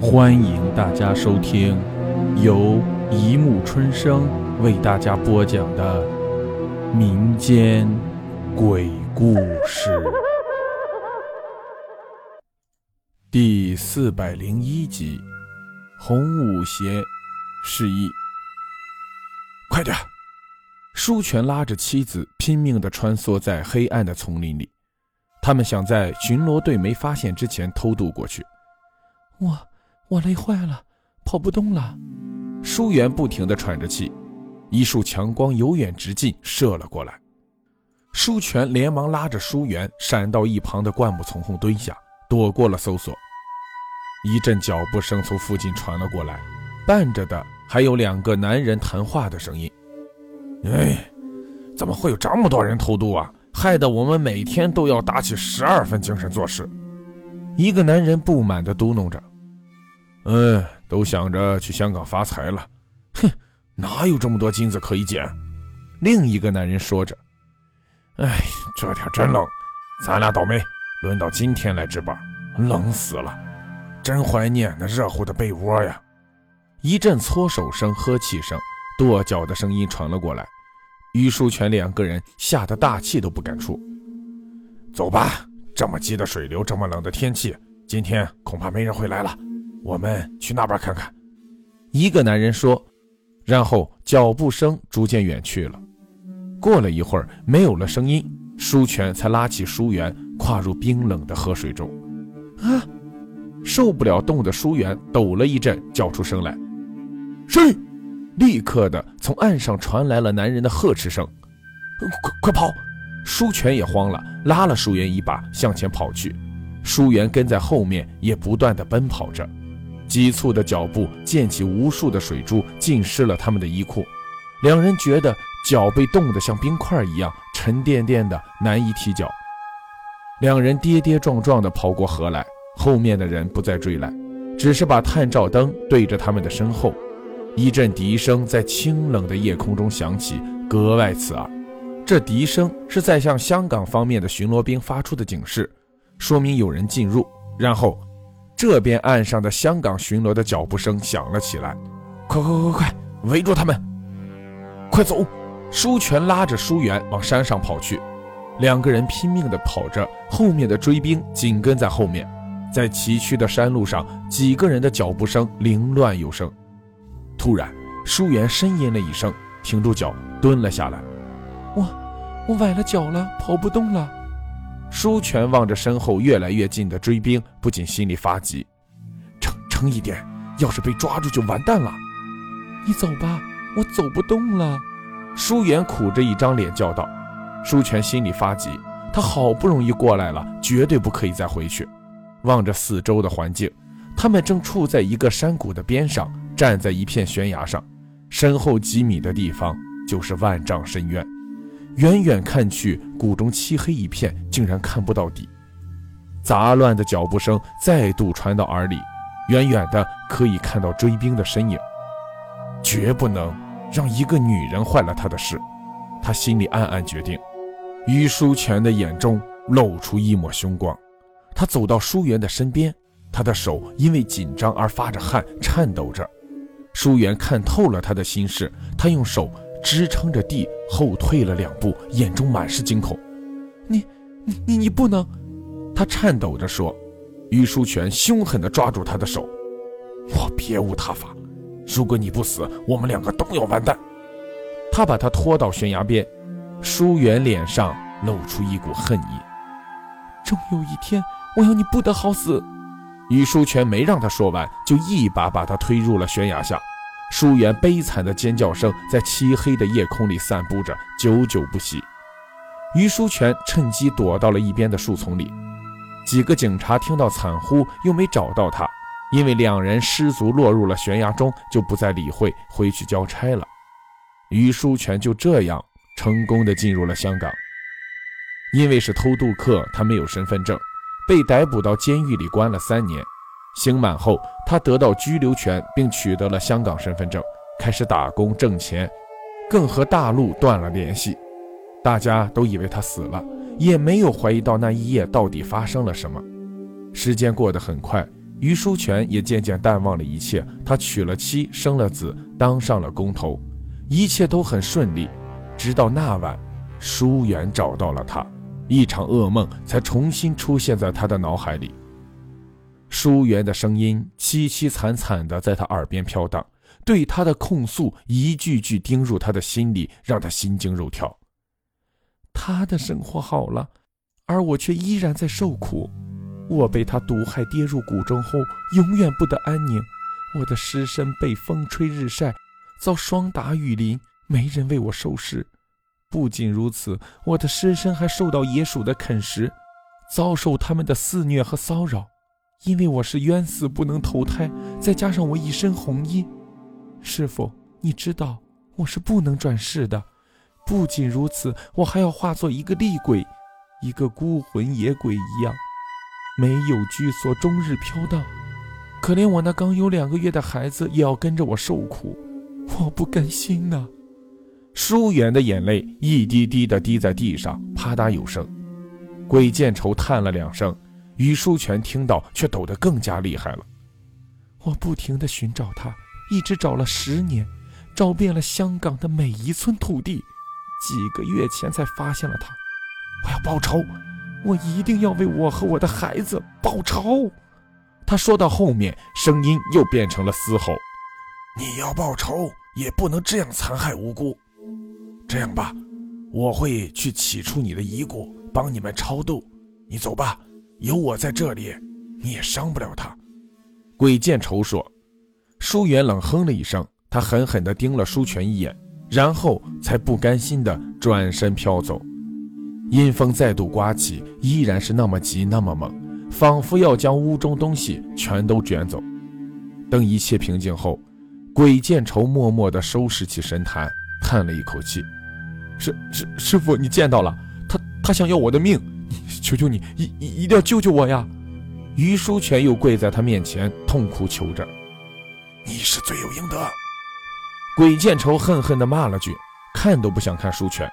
欢迎大家收听由一木春生为大家播讲的民间鬼故事第四百零一集：红舞鞋示意。快点！舒全拉着妻子拼命地穿梭在黑暗的丛林里，他们想在巡逻队没发现之前偷渡过去。我我累坏了，跑不动了。舒元不停地喘着气，一束强光由远直近射了过来。舒全连忙拉着舒元闪到一旁的灌木丛后蹲下，躲过了搜索。一阵脚步声从附近传了过来，伴着的还有两个男人谈话的声音。哎，怎么会有这么多人偷渡啊？害得我们每天都要打起十二分精神做事。一个男人不满地嘟哝着：“嗯，都想着去香港发财了。哼，哪有这么多金子可以捡？”另一个男人说着：“哎，这天真冷，咱俩倒霉，轮到今天来值班，冷死了，真怀念那热乎的被窝呀！”一阵搓手声、呵气声。跺脚的声音传了过来，于书全两个人吓得大气都不敢出。走吧，这么急的水流，这么冷的天气，今天恐怕没人会来了。我们去那边看看。一个男人说，然后脚步声逐渐远去了。过了一会儿，没有了声音，书全才拉起舒媛，跨入冰冷的河水中。啊！受不了冻的舒媛抖了一阵，叫出声来：“谁？”立刻的从岸上传来了男人的呵斥声：“快快跑！”舒全也慌了，拉了舒元一把向前跑去。舒元跟在后面也不断的奔跑着，急促的脚步溅起无数的水珠，浸湿了他们的衣裤。两人觉得脚被冻得像冰块一样沉甸甸的，难以踢脚。两人跌跌撞撞地跑过河来，后面的人不再追来，只是把探照灯对着他们的身后。一阵笛声在清冷的夜空中响起，格外刺耳。这笛声是在向香港方面的巡逻兵发出的警示，说明有人进入。然后，这边岸上的香港巡逻的脚步声响了起来。快快快快，围住他们！快走！舒全拉着舒元往山上跑去，两个人拼命地跑着，后面的追兵紧跟在后面。在崎岖的山路上，几个人的脚步声凌乱有声。突然，舒媛呻吟了一声，停住脚，蹲了下来。我，我崴了脚了，跑不动了。舒全望着身后越来越近的追兵，不禁心里发急。撑撑一点，要是被抓住就完蛋了。你走吧，我走不动了。舒远苦着一张脸叫道。舒全心里发急，他好不容易过来了，绝对不可以再回去。望着四周的环境，他们正处在一个山谷的边上。站在一片悬崖上，身后几米的地方就是万丈深渊。远远看去，谷中漆黑一片，竟然看不到底。杂乱的脚步声再度传到耳里，远远的可以看到追兵的身影。绝不能让一个女人坏了他的事，他心里暗暗决定。于书全的眼中露出一抹凶光，他走到舒媛的身边，他的手因为紧张而发着汗，颤抖着。舒媛看透了他的心事，他用手支撑着地，后退了两步，眼中满是惊恐。你、你、你、你不能！他颤抖着说。于书全凶狠地抓住他的手：“我别无他法，如果你不死，我们两个都要完蛋。”他把他拖到悬崖边，舒媛脸上露出一股恨意：“终有一天，我要你不得好死！”于书全没让他说完，就一把把他推入了悬崖下。舒媛悲惨的尖叫声在漆黑的夜空里散布着，久久不息。于书全趁机躲到了一边的树丛里。几个警察听到惨呼，又没找到他，因为两人失足落入了悬崖中，就不再理会，回去交差了。于书全就这样成功的进入了香港。因为是偷渡客，他没有身份证。被逮捕到监狱里关了三年，刑满后，他得到居留权，并取得了香港身份证，开始打工挣钱，更和大陆断了联系。大家都以为他死了，也没有怀疑到那一夜到底发生了什么。时间过得很快，于书全也渐渐淡忘了一切。他娶了妻，生了子，当上了工头，一切都很顺利。直到那晚，书远找到了他，一场噩梦才重新出现在他的脑海里。舒远的声音凄凄惨惨的在他耳边飘荡，对他的控诉一句句钉入他的心里，让他心惊肉跳。他的生活好了，而我却依然在受苦。我被他毒害，跌入谷中后，永远不得安宁。我的尸身被风吹日晒，遭霜打雨淋，没人为我收尸。不仅如此，我的尸身还受到野鼠的啃食，遭受他们的肆虐和骚扰。因为我是冤死，不能投胎，再加上我一身红衣，师傅，你知道我是不能转世的。不仅如此，我还要化作一个厉鬼，一个孤魂野鬼一样。没有居所，终日飘荡。可怜我那刚有两个月的孩子也要跟着我受苦，我不甘心呐！疏远的眼泪一滴滴的滴在地上，啪嗒有声。鬼见愁叹了两声，于书全听到却抖得更加厉害了。我不停的寻找他，一直找了十年，找遍了香港的每一寸土地，几个月前才发现了他。我要报仇！我一定要为我和我的孩子报仇。他说到后面，声音又变成了嘶吼：“你要报仇，也不能这样残害无辜。这样吧，我会去取出你的遗骨，帮你们超度。你走吧，有我在这里，你也伤不了他。”鬼见愁说。舒元冷哼了一声，他狠狠地盯了舒全一眼，然后才不甘心地转身飘走。阴风再度刮起，依然是那么急，那么猛，仿佛要将屋中东西全都卷走。等一切平静后，鬼见愁默默地收拾起神坛，叹了一口气：“师师师傅，你见到了他，他想要我的命，求求你，一一一定要救救我呀！”于书全又跪在他面前，痛哭求着：“你是罪有应得。”鬼见愁恨恨地骂了句，看都不想看书全。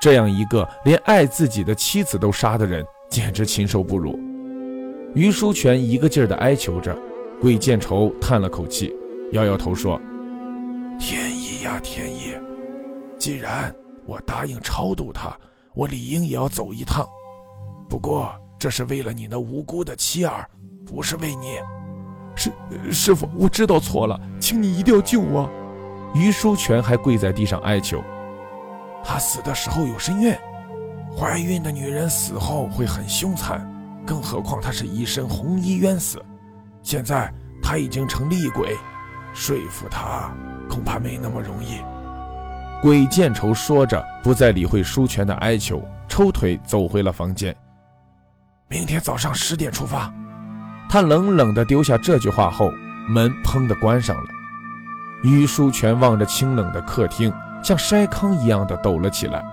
这样一个连爱自己的妻子都杀的人，简直禽兽不如。于书全一个劲儿地哀求着，鬼见愁叹了口气，摇摇头说：“天意呀，天意！既然我答应超度他，我理应也要走一趟。不过这是为了你那无辜的妻儿，不是为你。师师傅，我知道错了，请你一定要救我。”于书全还跪在地上哀求。她死的时候有身孕，怀孕的女人死后会很凶残，更何况她是一身红衣冤死。现在她已经成厉鬼，说服她恐怕没那么容易。鬼见愁说着，不再理会舒全的哀求，抽腿走回了房间。明天早上十点出发。他冷冷地丢下这句话后，门砰的关上了。于书全望着清冷的客厅。像筛糠一样的抖了起来，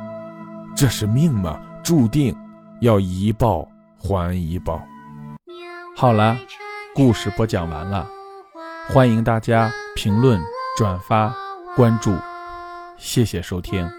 这是命吗？注定要一报还一报。好了，故事播讲完了，欢迎大家评论、转发、关注，谢谢收听。